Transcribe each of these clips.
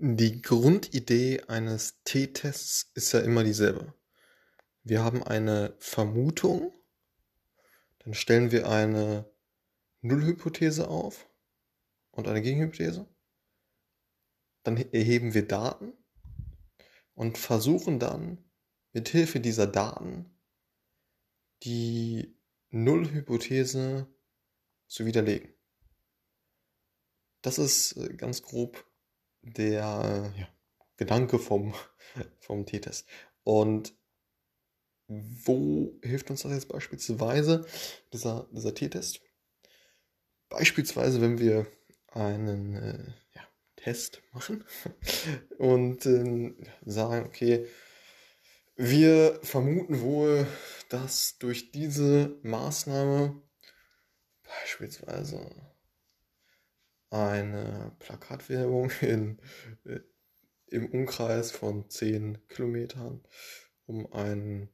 Die Grundidee eines T-Tests ist ja immer dieselbe. Wir haben eine Vermutung, dann stellen wir eine Nullhypothese auf und eine Gegenhypothese. Dann erheben wir Daten und versuchen dann mit Hilfe dieser Daten die Nullhypothese zu widerlegen. Das ist äh, ganz grob der ja, Gedanke vom, vom T-Test. Und wo hilft uns das jetzt beispielsweise, dieser, dieser T-Test? Beispielsweise, wenn wir einen äh, ja, Test machen und äh, sagen, okay, wir vermuten wohl, dass durch diese Maßnahme beispielsweise eine Plakatwerbung in, äh, im Umkreis von 10 Kilometern um einen,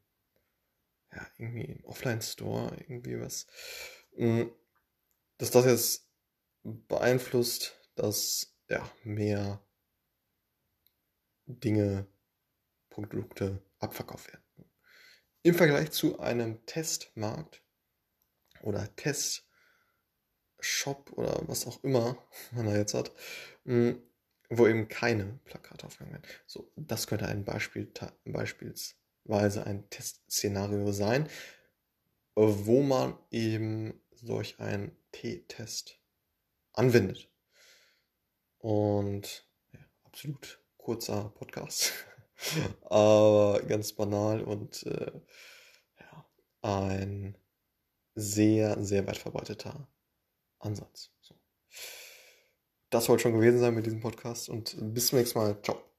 ja, irgendwie Offline-Store, irgendwie was, mm, dass das jetzt beeinflusst, dass ja mehr Dinge, Produkte abverkauft werden. Im Vergleich zu einem Testmarkt oder Test Shop oder was auch immer man da jetzt hat, hm, wo eben keine Plakate aufgehangen werden. So, das könnte ein Beispiel, beispielsweise ein Testszenario sein, wo man eben solch einen T-Test anwendet. Und ja, absolut kurzer Podcast, aber ganz banal und äh, ja, ein sehr, sehr weit verbreiteter Ansatz. So. Das soll schon gewesen sein mit diesem Podcast und bis zum nächsten Mal. Ciao.